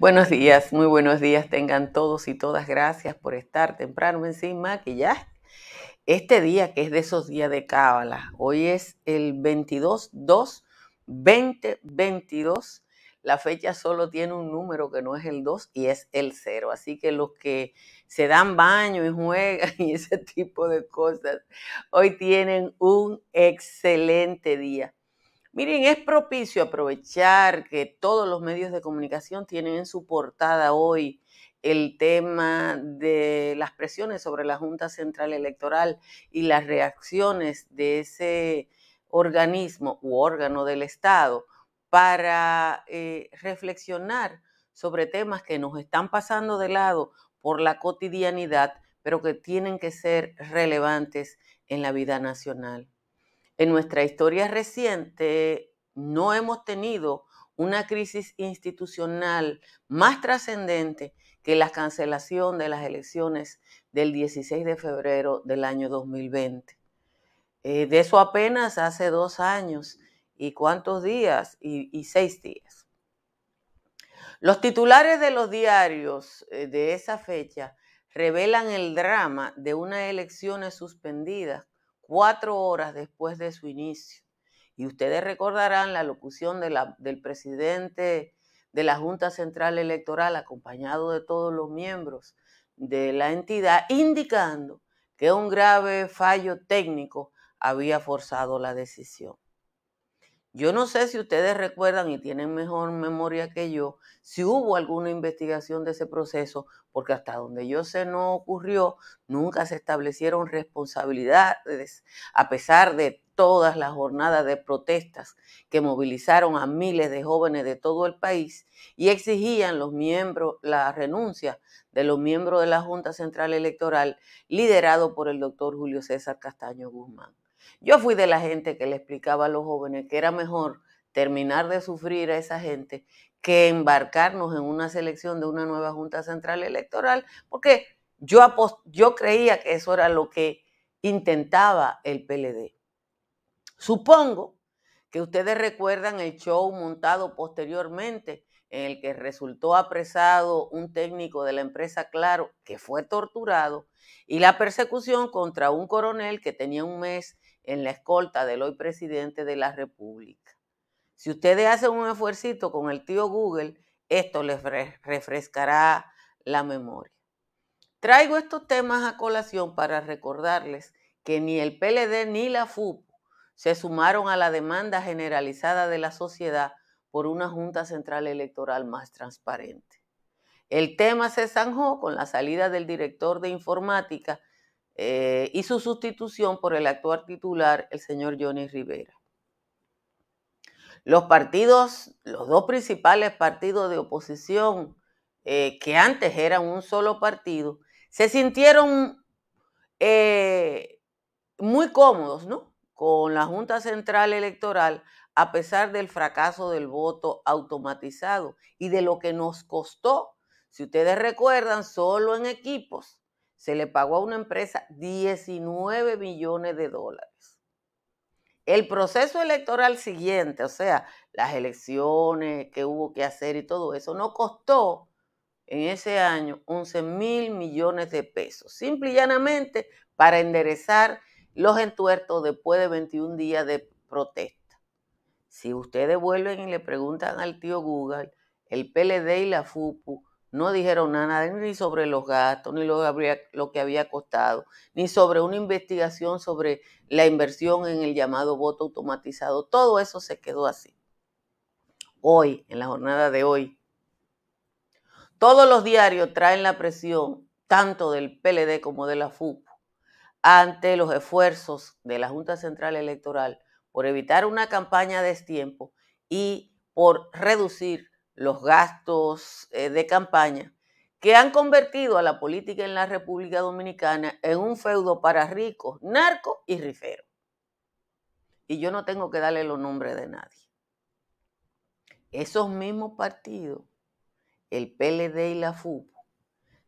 Buenos días, muy buenos días tengan todos y todas. Gracias por estar temprano en Sin Maquillaje. Este día que es de esos días de cábala, hoy es el 22-2-2022. La fecha solo tiene un número que no es el 2 y es el 0. Así que los que se dan baño y juegan y ese tipo de cosas, hoy tienen un excelente día. Miren, es propicio aprovechar que todos los medios de comunicación tienen en su portada hoy el tema de las presiones sobre la Junta Central Electoral y las reacciones de ese organismo u órgano del Estado para eh, reflexionar sobre temas que nos están pasando de lado por la cotidianidad, pero que tienen que ser relevantes en la vida nacional. En nuestra historia reciente no hemos tenido una crisis institucional más trascendente que la cancelación de las elecciones del 16 de febrero del año 2020. Eh, de eso apenas hace dos años. ¿Y cuántos días? y seis días. Los titulares de los diarios eh, de esa fecha revelan el drama de unas elecciones suspendidas cuatro horas después de su inicio. Y ustedes recordarán la locución del presidente de la Junta Central Electoral, acompañado de todos los miembros de la entidad, indicando que un grave fallo técnico había forzado la decisión. Yo no sé si ustedes recuerdan y tienen mejor memoria que yo, si hubo alguna investigación de ese proceso, porque hasta donde yo sé no ocurrió, nunca se establecieron responsabilidades, a pesar de todas las jornadas de protestas que movilizaron a miles de jóvenes de todo el país y exigían los miembros la renuncia de los miembros de la Junta Central Electoral liderado por el doctor Julio César Castaño Guzmán. Yo fui de la gente que le explicaba a los jóvenes que era mejor terminar de sufrir a esa gente que embarcarnos en una selección de una nueva Junta Central Electoral, porque yo, yo creía que eso era lo que intentaba el PLD. Supongo que ustedes recuerdan el show montado posteriormente en el que resultó apresado un técnico de la empresa Claro que fue torturado y la persecución contra un coronel que tenía un mes en la escolta del hoy presidente de la República. Si ustedes hacen un esfuerzo con el tío Google, esto les refrescará la memoria. Traigo estos temas a colación para recordarles que ni el PLD ni la FUP se sumaron a la demanda generalizada de la sociedad por una Junta Central Electoral más transparente. El tema se zanjó con la salida del director de informática eh, y su sustitución por el actual titular, el señor Johnny Rivera. Los partidos, los dos principales partidos de oposición, eh, que antes eran un solo partido, se sintieron eh, muy cómodos, ¿no? Con la Junta Central Electoral, a pesar del fracaso del voto automatizado y de lo que nos costó. Si ustedes recuerdan, solo en equipos se le pagó a una empresa 19 millones de dólares. El proceso electoral siguiente, o sea, las elecciones que hubo que hacer y todo eso, no costó en ese año 11 mil millones de pesos, simple y llanamente para enderezar los entuertos después de 21 días de protesta. Si ustedes vuelven y le preguntan al tío Google, el PLD y la FUPU no dijeron nada ni sobre los gastos, ni lo, lo, que había costado, ni sobre una investigación sobre la inversión en el llamado voto automatizado. Todo eso se quedó así. Hoy, en la jornada de hoy, todos los diarios traen la presión, tanto del PLD como de la FUP, ante los esfuerzos de la Junta Central Electoral por evitar una campaña de destiempo y por reducir los gastos eh, de campaña que han convertido a la política en la República Dominicana en un feudo para ricos, narcos y riferos. Y yo no tengo que darle los nombres de nadie. Esos mismos partidos, el PLD y la FUP,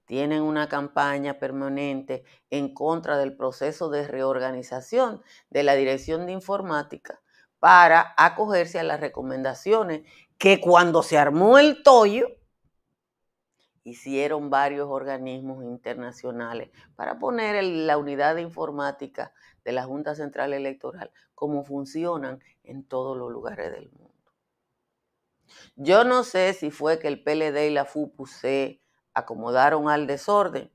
tienen una campaña permanente en contra del proceso de reorganización de la Dirección de Informática para acogerse a las recomendaciones que cuando se armó el tollo, hicieron varios organismos internacionales para poner la unidad de informática de la Junta Central Electoral como funcionan en todos los lugares del mundo. Yo no sé si fue que el PLD y la FUPU se acomodaron al desorden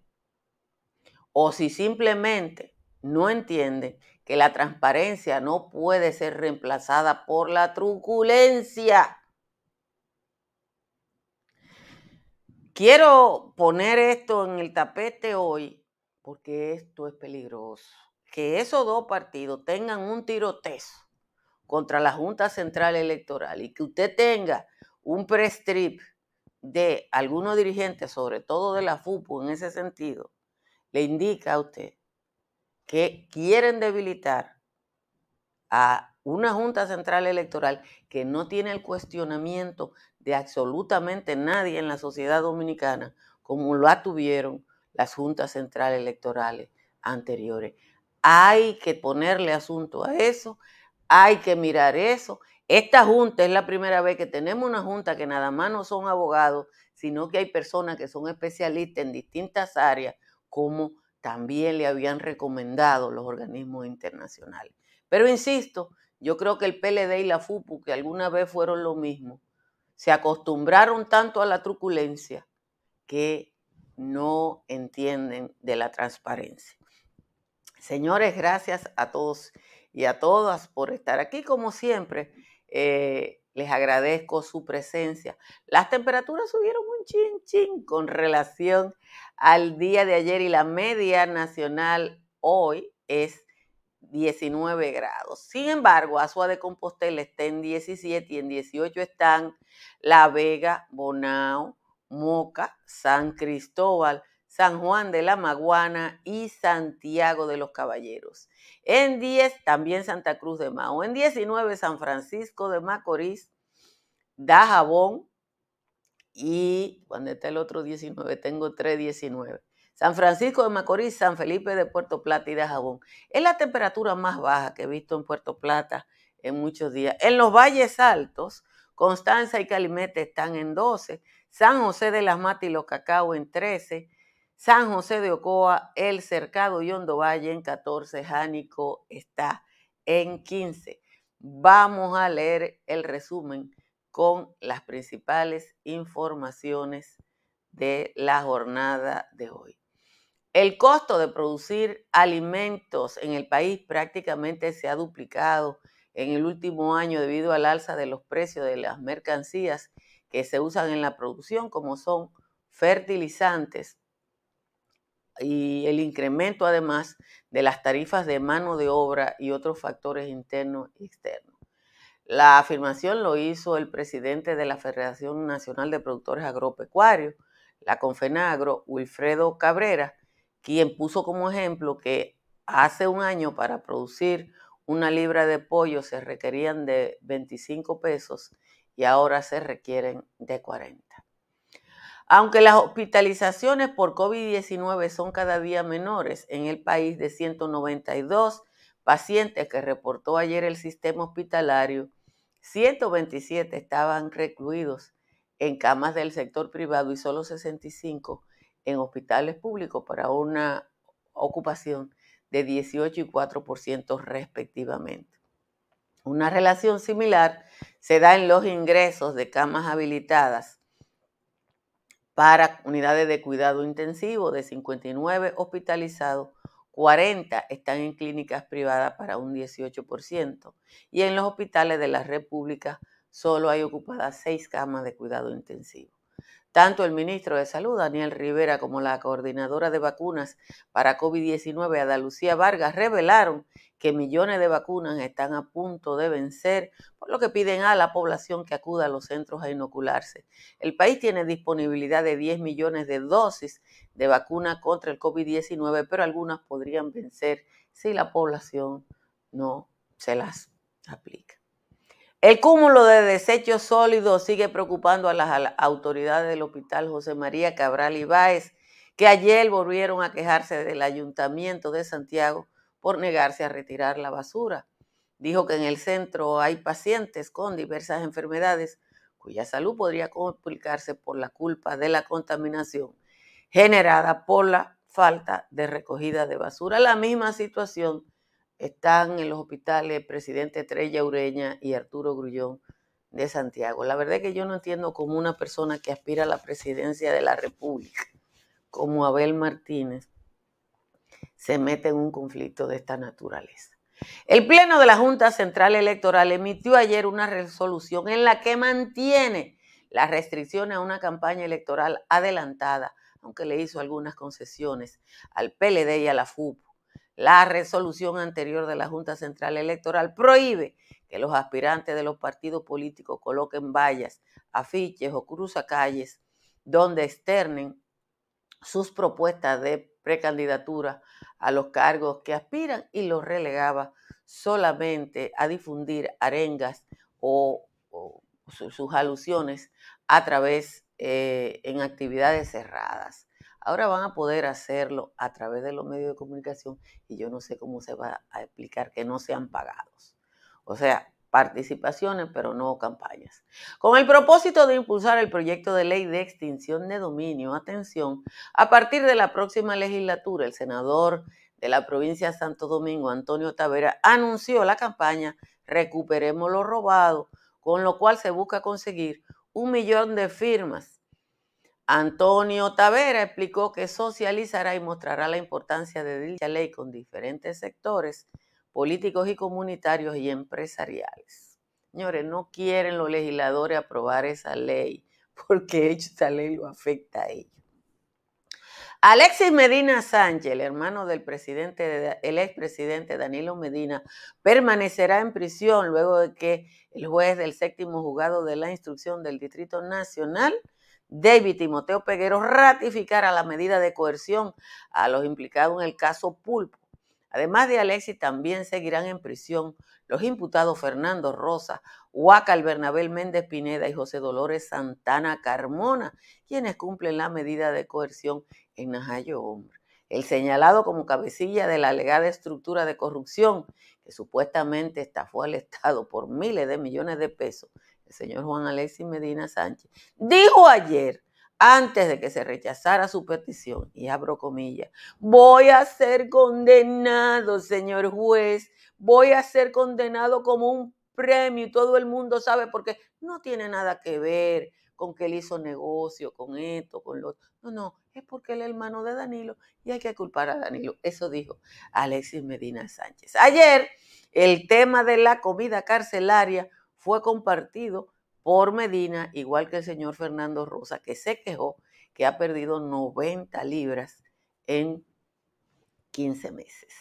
o si simplemente no entienden que la transparencia no puede ser reemplazada por la truculencia. Quiero poner esto en el tapete hoy porque esto es peligroso. Que esos dos partidos tengan un tiroteo contra la Junta Central Electoral y que usted tenga un pre-strip de algunos dirigentes, sobre todo de la FUPU en ese sentido, le indica a usted que quieren debilitar a una Junta Central Electoral que no tiene el cuestionamiento de absolutamente nadie en la sociedad dominicana, como lo tuvieron las juntas centrales electorales anteriores. Hay que ponerle asunto a eso, hay que mirar eso esta junta es la primera vez que tenemos una junta que nada más no son abogados, sino que hay personas que son especialistas en distintas áreas, como también le habían recomendado los organismos internacionales. Pero insisto, yo creo que el PLD y la FUPU, que alguna vez fueron lo mismo, se acostumbraron tanto a la truculencia que no entienden de la transparencia. Señores, gracias a todos y a todas por estar aquí como siempre. Eh, les agradezco su presencia. Las temperaturas subieron un chin chin con relación al día de ayer y la media nacional hoy es 19 grados. Sin embargo, Azua de Compostela está en 17 y en 18 están La Vega, Bonao, Moca, San Cristóbal, San Juan de la Maguana y Santiago de los Caballeros. En 10 también Santa Cruz de Mao. En 19 San Francisco de Macorís, Dajabón y cuando está el otro 19, tengo 3 19. San Francisco de Macorís, San Felipe de Puerto Plata y Dajabón. Es la temperatura más baja que he visto en Puerto Plata en muchos días. En los valles altos, Constanza y Calimete están en 12, San José de las Matas y los Cacao en 13, San José de Ocoa, El Cercado y Hondo Valle en 14, Jánico está en 15. Vamos a leer el resumen con las principales informaciones de la jornada de hoy. El costo de producir alimentos en el país prácticamente se ha duplicado en el último año debido al alza de los precios de las mercancías que se usan en la producción, como son fertilizantes, y el incremento además de las tarifas de mano de obra y otros factores internos y externos. La afirmación lo hizo el presidente de la Federación Nacional de Productores Agropecuarios, la Confenagro, Wilfredo Cabrera, quien puso como ejemplo que hace un año para producir una libra de pollo se requerían de 25 pesos y ahora se requieren de 40. Aunque las hospitalizaciones por COVID-19 son cada día menores en el país de 192 pacientes que reportó ayer el sistema hospitalario, 127 estaban recluidos en camas del sector privado y solo 65 en hospitales públicos para una ocupación de 18 y 4% respectivamente. Una relación similar se da en los ingresos de camas habilitadas para unidades de cuidado intensivo de 59 hospitalizados, 40 están en clínicas privadas para un 18% y en los hospitales de la República solo hay ocupadas 6 camas de cuidado intensivo. Tanto el ministro de Salud, Daniel Rivera, como la coordinadora de vacunas para COVID-19, Ada Lucía Vargas, revelaron que millones de vacunas están a punto de vencer, por lo que piden a la población que acuda a los centros a inocularse. El país tiene disponibilidad de 10 millones de dosis de vacuna contra el COVID-19, pero algunas podrían vencer si la población no se las aplica. El cúmulo de desechos sólidos sigue preocupando a las autoridades del Hospital José María Cabral Ibáez, que ayer volvieron a quejarse del Ayuntamiento de Santiago por negarse a retirar la basura. Dijo que en el centro hay pacientes con diversas enfermedades cuya salud podría complicarse por la culpa de la contaminación generada por la falta de recogida de basura. La misma situación están en los hospitales Presidente Trella Ureña y Arturo Grullón de Santiago. La verdad es que yo no entiendo cómo una persona que aspira a la presidencia de la República, como Abel Martínez, se mete en un conflicto de esta naturaleza. El Pleno de la Junta Central Electoral emitió ayer una resolución en la que mantiene las restricciones a una campaña electoral adelantada, aunque le hizo algunas concesiones al PLD y a la FUP la resolución anterior de la Junta Central Electoral prohíbe que los aspirantes de los partidos políticos coloquen vallas, afiches o cruzacalles donde externen sus propuestas de precandidatura a los cargos que aspiran y los relegaba solamente a difundir arengas o, sus alusiones a través eh, en actividades cerradas. Ahora van a poder hacerlo a través de los medios de comunicación y yo no sé cómo se va a explicar que no sean pagados. O sea, participaciones, pero no campañas. Con el propósito de impulsar el proyecto de ley de extinción de dominio, atención, a partir de la próxima legislatura, el senador de la provincia de Santo Domingo, Antonio Tavera, anunció la campaña Recuperemos lo robado, con lo cual se busca conseguir un millón de firmas Antonio Tavera explicó que socializará y mostrará la importancia de dicha ley con diferentes sectores políticos y comunitarios y empresariales. Señores, no quieren los legisladores aprobar esa ley porque esa ley lo afecta a ellos. Alexis Medina Sánchez, el hermano del presidente, el expresidente Danilo Medina, permanecerá en prisión luego de que el juez del séptimo juzgado de la instrucción del Distrito Nacional David Timoteo Peguero ratificara la medida de coerción a los implicados en el caso Pulpo. Además de Alexis, también seguirán en prisión los imputados Fernando Rosa, Huacal Bernabel Méndez Pineda y José Dolores Santana Carmona, quienes cumplen la medida de coerción en Najayo Hombre. El señalado como cabecilla de la alegada estructura de corrupción que supuestamente estafó al Estado por miles de millones de pesos el señor Juan Alexis Medina Sánchez, dijo ayer, antes de que se rechazara su petición, y abro comillas, voy a ser condenado, señor juez, voy a ser condenado como un premio y todo el mundo sabe porque no tiene nada que ver con que él hizo negocio, con esto, con lo No, no, es porque él es hermano de Danilo y hay que culpar a Danilo. Eso dijo Alexis Medina Sánchez. Ayer, el tema de la comida carcelaria fue compartido por Medina, igual que el señor Fernando Rosa, que se quejó que ha perdido 90 libras en 15 meses.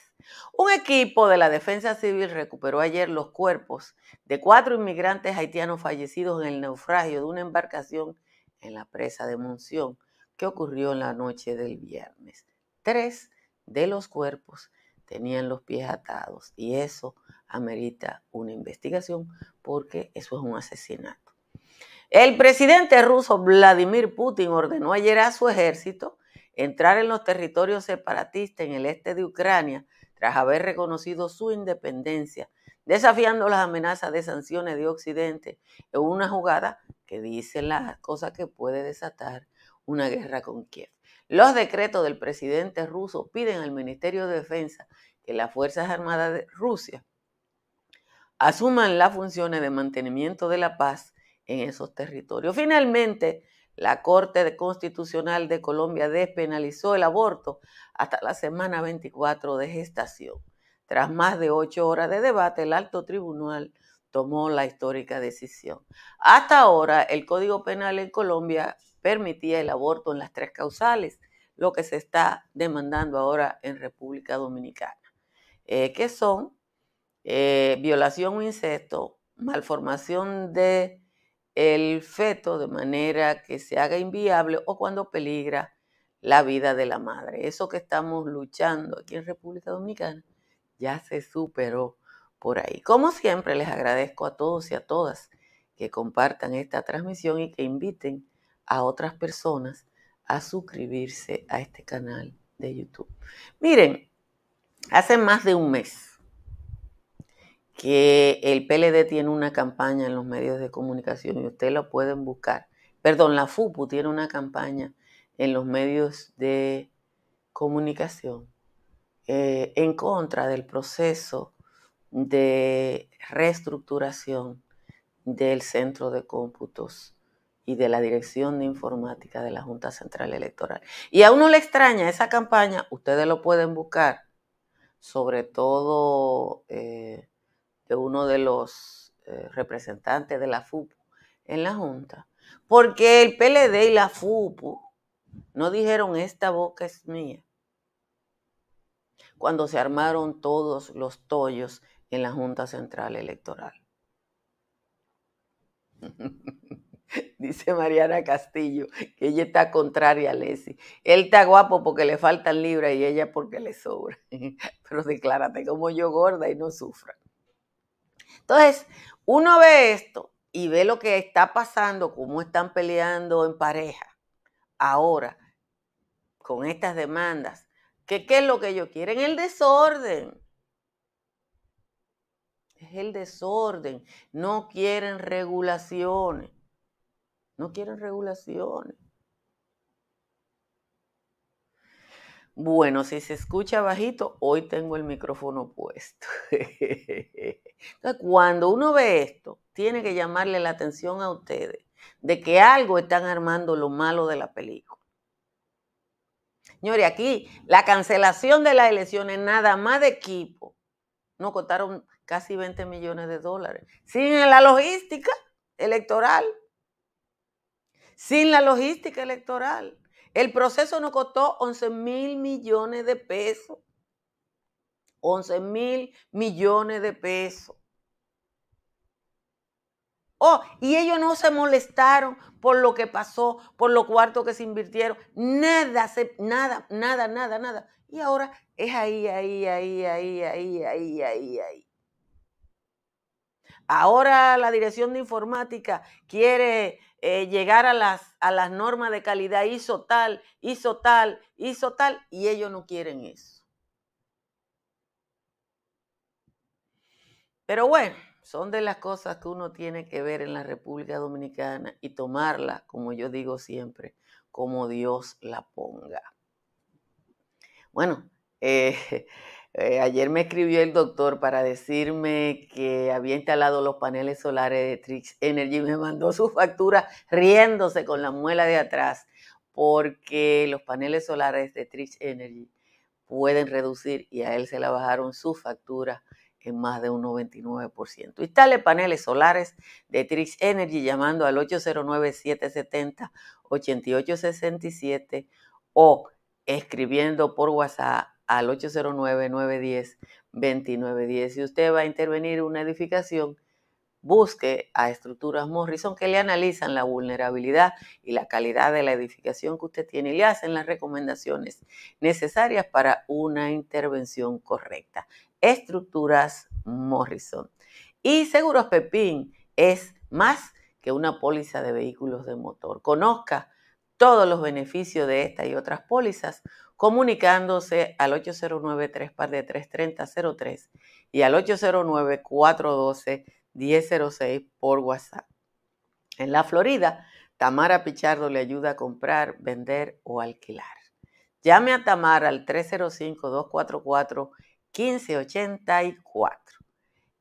Un equipo de la Defensa Civil recuperó ayer los cuerpos de cuatro inmigrantes haitianos fallecidos en el naufragio de una embarcación en la presa de Monción que ocurrió en la noche del viernes. Tres de los cuerpos tenían los pies atados y eso amerita una investigación porque eso es un asesinato. El presidente ruso Vladimir Putin ordenó ayer a su ejército entrar en los territorios separatistas en el este de Ucrania tras haber reconocido su independencia, desafiando las amenazas de sanciones de Occidente en una jugada que dice las cosas que puede desatar una guerra con Kiev. Los decretos del presidente ruso piden al Ministerio de Defensa que las Fuerzas Armadas de Rusia asuman las funciones de mantenimiento de la paz en esos territorios. Finalmente, la Corte Constitucional de Colombia despenalizó el aborto hasta la semana 24 de gestación. Tras más de ocho horas de debate, el alto tribunal tomó la histórica decisión. Hasta ahora, el Código Penal en Colombia permitía el aborto en las tres causales, lo que se está demandando ahora en República Dominicana, eh, que son eh, violación o incesto, malformación de el feto de manera que se haga inviable o cuando peligra la vida de la madre. Eso que estamos luchando aquí en República Dominicana ya se superó por ahí. Como siempre, les agradezco a todos y a todas que compartan esta transmisión y que inviten a otras personas a suscribirse a este canal de YouTube. Miren, hace más de un mes que el PLD tiene una campaña en los medios de comunicación y ustedes lo pueden buscar. Perdón, la FUPU tiene una campaña en los medios de comunicación eh, en contra del proceso de reestructuración del centro de cómputos y de la Dirección de Informática de la Junta Central Electoral. Y a uno le extraña esa campaña, ustedes lo pueden buscar, sobre todo eh, de uno de los eh, representantes de la FUPU en la Junta, porque el PLD y la FUPU no dijeron esta boca es mía cuando se armaron todos los tollos en la Junta Central Electoral. Dice Mariana Castillo que ella está contraria a Leslie. Él está guapo porque le faltan libras y ella porque le sobra. Pero declárate como yo gorda y no sufra. Entonces, uno ve esto y ve lo que está pasando, cómo están peleando en pareja ahora con estas demandas. ¿Qué es lo que ellos quieren? El desorden. Es el desorden. No quieren regulaciones. No quieren regulaciones. Bueno, si se escucha bajito, hoy tengo el micrófono puesto. Entonces, cuando uno ve esto, tiene que llamarle la atención a ustedes de que algo están armando lo malo de la película. Señores, aquí la cancelación de las elecciones, nada más de equipo, nos costaron casi 20 millones de dólares. Sin la logística electoral. Sin la logística electoral. El proceso nos costó 11 mil millones de pesos. 11 mil millones de pesos. Oh, y ellos no se molestaron por lo que pasó, por los cuartos que se invirtieron. Nada, nada, nada, nada, nada. Y ahora es ahí, ahí, ahí, ahí, ahí, ahí, ahí, ahí. Ahora la dirección de informática quiere eh, llegar a las, a las normas de calidad, hizo tal, hizo tal, hizo tal, y ellos no quieren eso. Pero bueno, son de las cosas que uno tiene que ver en la República Dominicana y tomarla, como yo digo siempre, como Dios la ponga. Bueno, eh, Eh, ayer me escribió el doctor para decirme que había instalado los paneles solares de Trix Energy me mandó su factura riéndose con la muela de atrás porque los paneles solares de Trix Energy pueden reducir y a él se la bajaron su factura en más de un 99%. Instale paneles solares de Trix Energy llamando al 809-770-8867 o escribiendo por WhatsApp al 809-910-2910. Si usted va a intervenir en una edificación, busque a estructuras Morrison que le analizan la vulnerabilidad y la calidad de la edificación que usted tiene y le hacen las recomendaciones necesarias para una intervención correcta. Estructuras Morrison. Y Seguros Pepín es más que una póliza de vehículos de motor. Conozca todos los beneficios de esta y otras pólizas comunicándose al 809-3 y al 809-412-1006 por WhatsApp. En la Florida, Tamara Pichardo le ayuda a comprar, vender o alquilar. Llame a Tamara al 305-244-1584.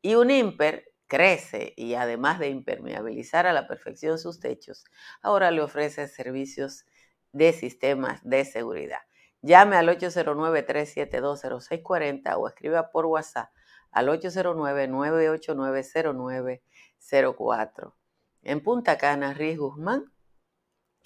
Y un IMPER crece y además de impermeabilizar a la perfección sus techos, ahora le ofrece servicios de sistemas de seguridad. Llame al 809-372-0640 o escriba por WhatsApp al 809-989-0904. En Punta Cana, Riz Guzmán,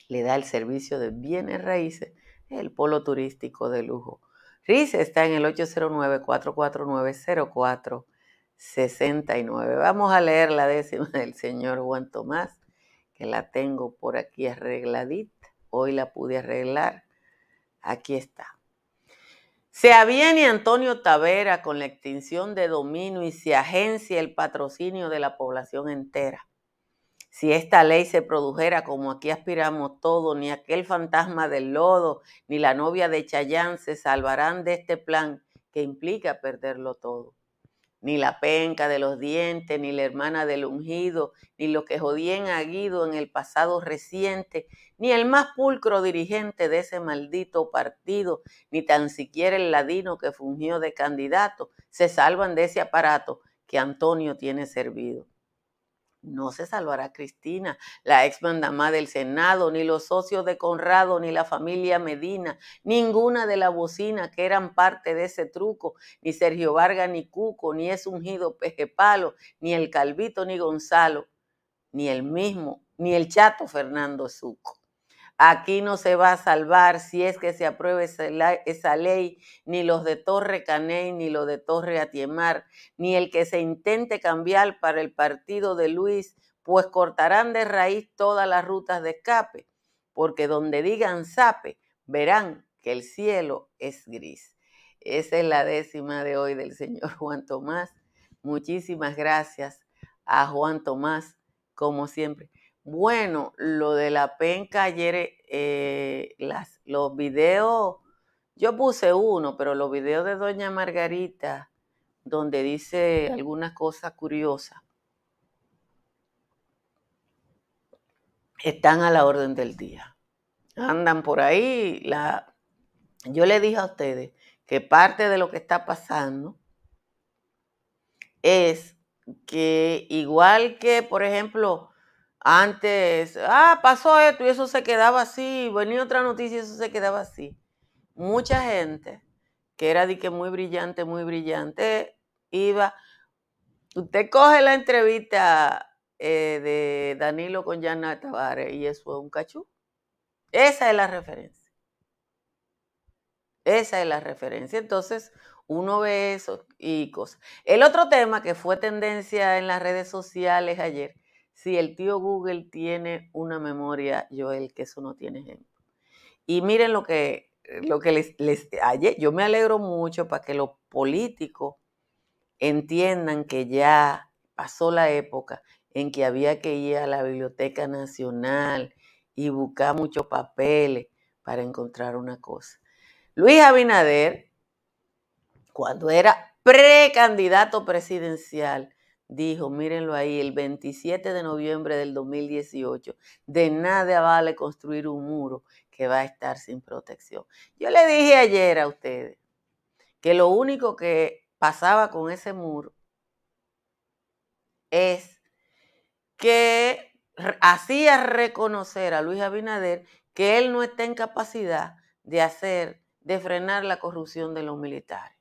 le da el servicio de bienes raíces, el polo turístico de lujo. RICE está en el 809-449-0469. Vamos a leer la décima del señor Juan Tomás, que la tengo por aquí arregladita. Hoy la pude arreglar. Aquí está. Se aviene Antonio Tavera con la extinción de dominio y se agencia el patrocinio de la población entera. Si esta ley se produjera como aquí aspiramos todos, ni aquel fantasma del lodo, ni la novia de Chayán se salvarán de este plan que implica perderlo todo ni la penca de los dientes, ni la hermana del ungido, ni lo que jodían a Guido en el pasado reciente, ni el más pulcro dirigente de ese maldito partido, ni tan siquiera el ladino que fungió de candidato, se salvan de ese aparato que Antonio tiene servido. No se salvará Cristina, la ex mandamá del Senado, ni los socios de Conrado, ni la familia Medina, ninguna de la bocina que eran parte de ese truco, ni Sergio Vargas, ni Cuco, ni es ungido Palo, ni el Calvito, ni Gonzalo, ni el mismo, ni el chato Fernando Zuco. Aquí no se va a salvar si es que se apruebe esa ley, ni los de Torre Caney, ni los de Torre Atiemar, ni el que se intente cambiar para el partido de Luis, pues cortarán de raíz todas las rutas de escape, porque donde digan sape, verán que el cielo es gris. Esa es la décima de hoy del señor Juan Tomás. Muchísimas gracias a Juan Tomás, como siempre. Bueno, lo de la penca ayer, eh, las, los videos, yo puse uno, pero los videos de Doña Margarita, donde dice algunas cosas curiosas, están a la orden del día. Andan por ahí. La... Yo le dije a ustedes que parte de lo que está pasando es que igual que, por ejemplo, antes, ah, pasó esto y eso se quedaba así, venía otra noticia y eso se quedaba así. Mucha gente que era que muy brillante, muy brillante, iba. Usted coge la entrevista eh, de Danilo con Yana Tavares y eso es un cachú. Esa es la referencia. Esa es la referencia. Entonces, uno ve eso y cosas. El otro tema que fue tendencia en las redes sociales ayer si el tío Google tiene una memoria, Joel, que eso no tiene ejemplo. Y miren lo que, lo que les, les ayer, yo me alegro mucho para que los políticos entiendan que ya pasó la época en que había que ir a la Biblioteca Nacional y buscar muchos papeles para encontrar una cosa. Luis Abinader, cuando era precandidato presidencial, dijo, mírenlo ahí, el 27 de noviembre del 2018, de nada vale construir un muro que va a estar sin protección. Yo le dije ayer a ustedes que lo único que pasaba con ese muro es que hacía reconocer a Luis Abinader que él no está en capacidad de hacer, de frenar la corrupción de los militares.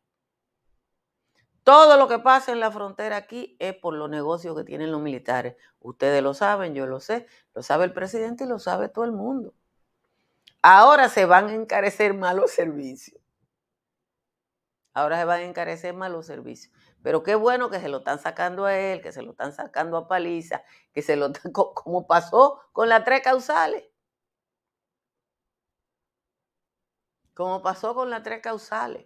Todo lo que pasa en la frontera aquí es por los negocios que tienen los militares. Ustedes lo saben, yo lo sé, lo sabe el presidente y lo sabe todo el mundo. Ahora se van a encarecer más los servicios. Ahora se van a encarecer más los servicios. Pero qué bueno que se lo están sacando a él, que se lo están sacando a Paliza, que se lo como pasó con las tres causales. Como pasó con las tres causales.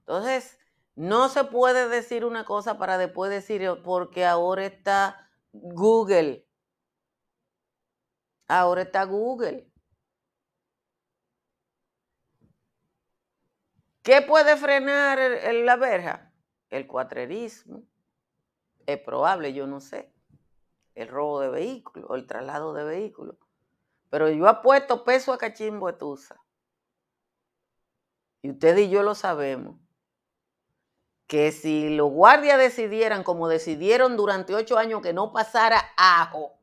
Entonces, no se puede decir una cosa para después decir, porque ahora está Google. Ahora está Google. ¿Qué puede frenar la verja? El cuatrerismo. Es probable, yo no sé. El robo de vehículos, el traslado de vehículos. Pero yo apuesto peso a cachimbo etusa. Y usted y yo lo sabemos que si los guardias decidieran, como decidieron durante ocho años, que no pasara ajo,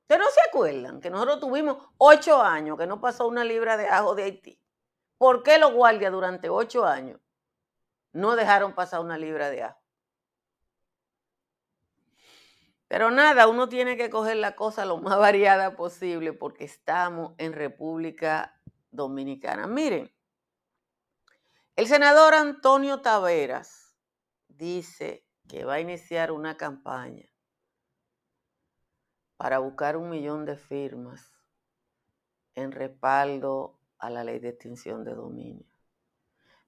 ¿ustedes no se acuerdan que nosotros tuvimos ocho años que no pasó una libra de ajo de Haití? ¿Por qué los guardias durante ocho años no dejaron pasar una libra de ajo? Pero nada, uno tiene que coger la cosa lo más variada posible porque estamos en República Dominicana. Miren, el senador Antonio Taveras dice que va a iniciar una campaña para buscar un millón de firmas en respaldo a la ley de extinción de dominio.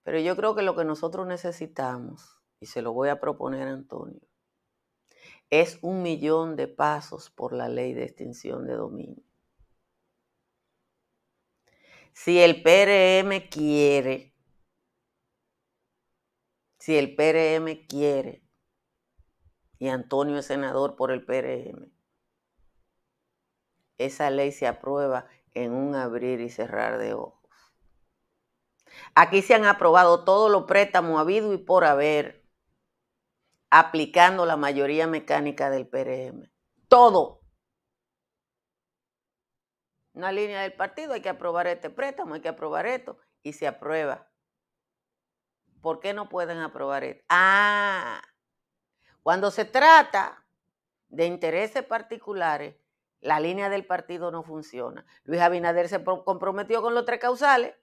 Pero yo creo que lo que nosotros necesitamos, y se lo voy a proponer a Antonio, es un millón de pasos por la ley de extinción de dominio. Si el PRM quiere, si el PRM quiere, y Antonio es senador por el PRM, esa ley se aprueba en un abrir y cerrar de ojos. Aquí se han aprobado todos los préstamos habido y por haber aplicando la mayoría mecánica del PRM. Todo. Una línea del partido, hay que aprobar este préstamo, hay que aprobar esto, y se aprueba. ¿Por qué no pueden aprobar esto? Ah, cuando se trata de intereses particulares, la línea del partido no funciona. Luis Abinader se comprometió con los tres causales,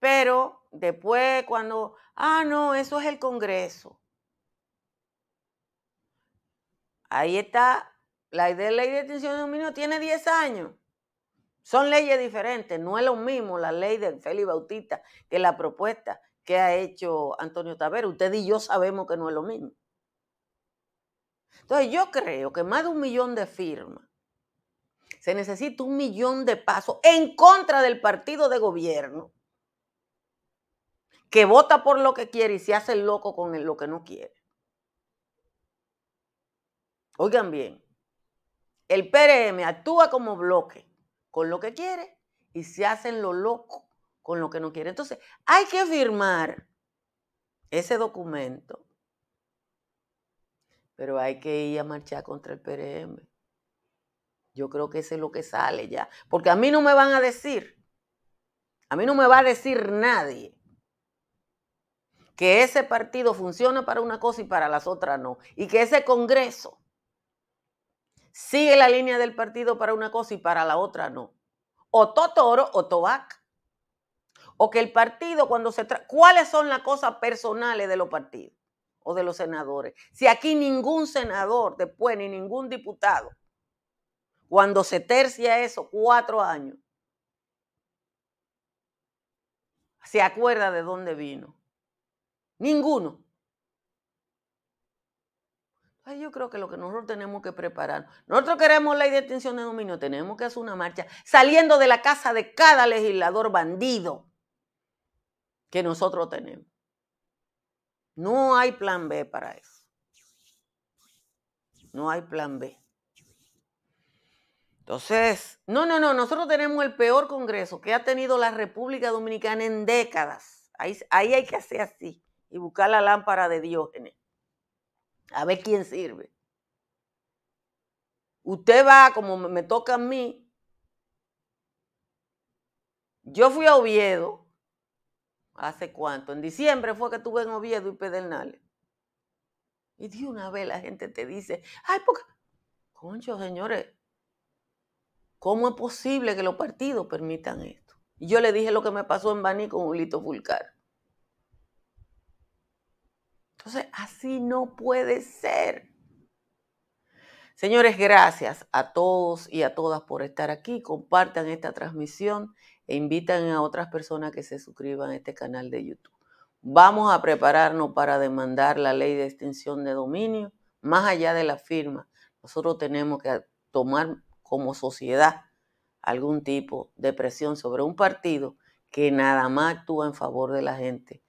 pero después cuando Ah, no, eso es el Congreso. Ahí está, la ley de extinción de dominio tiene 10 años. Son leyes diferentes, no es lo mismo la ley de Félix Bautista que la propuesta que ha hecho Antonio Tavera. Usted y yo sabemos que no es lo mismo. Entonces yo creo que más de un millón de firmas, se necesita un millón de pasos en contra del partido de gobierno que vota por lo que quiere y se hace loco con lo que no quiere. Oigan bien, el PRM actúa como bloque con lo que quiere y se hacen lo loco con lo que no quiere. Entonces, hay que firmar ese documento, pero hay que ir a marchar contra el PRM. Yo creo que ese es lo que sale ya, porque a mí no me van a decir, a mí no me va a decir nadie que ese partido funciona para una cosa y para las otras no. Y que ese Congreso sigue la línea del partido para una cosa y para la otra no. O Totoro o Tobac. O que el partido cuando se... trata... ¿Cuáles son las cosas personales de los partidos o de los senadores? Si aquí ningún senador después ni ningún diputado, cuando se tercia eso, cuatro años, se acuerda de dónde vino. Ninguno. Yo creo que lo que nosotros tenemos que preparar, nosotros queremos la extinción de dominio, tenemos que hacer una marcha saliendo de la casa de cada legislador bandido que nosotros tenemos. No hay plan B para eso. No hay plan B. Entonces, no, no, no, nosotros tenemos el peor Congreso que ha tenido la República Dominicana en décadas. Ahí, ahí hay que hacer así y buscar la lámpara de Diógenes. A ver quién sirve. Usted va, como me toca a mí. Yo fui a Oviedo. ¿Hace cuánto? En diciembre fue que estuve en Oviedo y Pedernales. Y de una vez la gente te dice, ay, porque, concho, señores, ¿cómo es posible que los partidos permitan esto? Y yo le dije lo que me pasó en Bani con Julito Fulcar. Entonces, así no puede ser. Señores, gracias a todos y a todas por estar aquí. Compartan esta transmisión e invitan a otras personas que se suscriban a este canal de YouTube. Vamos a prepararnos para demandar la ley de extinción de dominio. Más allá de la firma, nosotros tenemos que tomar como sociedad algún tipo de presión sobre un partido que nada más actúa en favor de la gente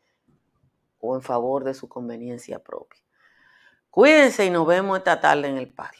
o en favor de su conveniencia propia. Cuídense y nos vemos esta tarde en el patio.